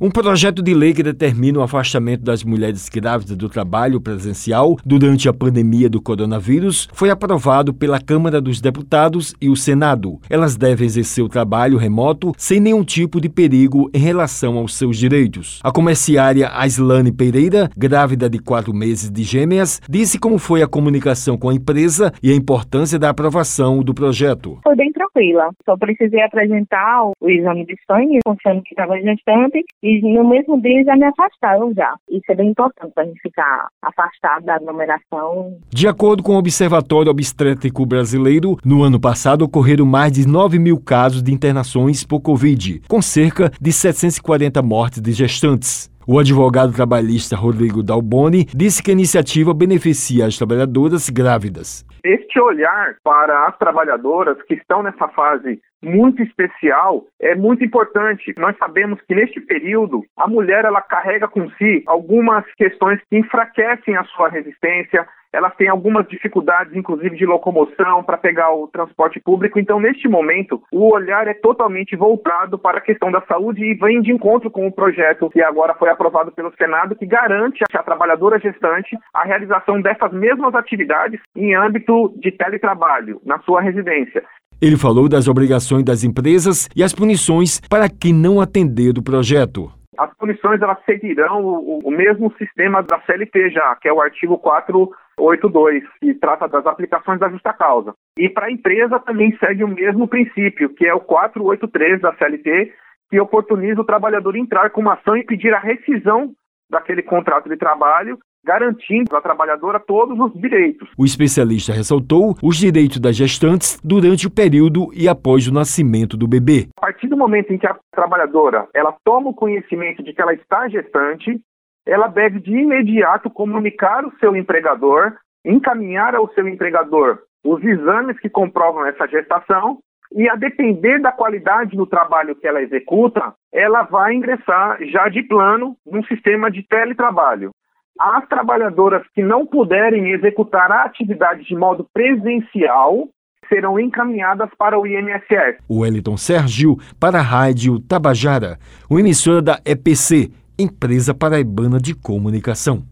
Um projeto de lei que determina o afastamento das mulheres grávidas do trabalho presencial durante a pandemia do coronavírus foi aprovado pela Câmara dos Deputados e o Senado. Elas devem exercer o trabalho remoto sem nenhum tipo de perigo em relação aos seus direitos. A comerciária Aislane Pereira, grávida de quatro meses de gêmeas, disse como foi a comunicação com a empresa e a importância da aprovação do projeto. Foi bem tranquila. Só precisei apresentar o exame de sangue, confiando que estava gestante, e no mesmo dia já me afastaram já. Isso é bem importante para a gente ficar afastado da aglomeração. De acordo com o Observatório Obstétrico Brasileiro, no ano passado ocorreram mais de 9 mil casos de internações por Covid, com cerca de 740 mortes de gestantes. O advogado trabalhista Rodrigo Dalboni disse que a iniciativa beneficia as trabalhadoras grávidas. Este olhar para as trabalhadoras que estão nessa fase muito especial é muito importante. Nós sabemos que neste período a mulher ela carrega com si algumas questões que enfraquecem a sua resistência, elas têm algumas dificuldades, inclusive de locomoção, para pegar o transporte público. Então, neste momento, o olhar é totalmente voltado para a questão da saúde e vem de encontro com o projeto que agora foi aprovado pelo Senado, que garante à trabalhadora gestante a realização dessas mesmas atividades em âmbito de teletrabalho, na sua residência. Ele falou das obrigações das empresas e as punições para quem não atender o projeto. As punições elas seguirão o, o, mesmo sistema da CLT já, que é o artigo 482, que trata das aplicações da justa causa. E para a empresa também segue o mesmo princípio, que é o 483 da CLT, que oportuniza o trabalhador entrar com uma ação e pedir a rescisão daquele contrato de trabalho garantindo à trabalhadora todos os direitos. O especialista ressaltou os direitos das gestantes durante o período e após o nascimento do bebê. A partir do momento em que a trabalhadora ela toma o conhecimento de que ela está gestante, ela deve de imediato comunicar o seu empregador, encaminhar ao seu empregador os exames que comprovam essa gestação e a depender da qualidade do trabalho que ela executa, ela vai ingressar já de plano num sistema de teletrabalho. As trabalhadoras que não puderem executar a atividade de modo presencial serão encaminhadas para o INSS. Wellington Sérgio para a Rádio Tabajara, o emissora da EPC, Empresa Paraibana de Comunicação.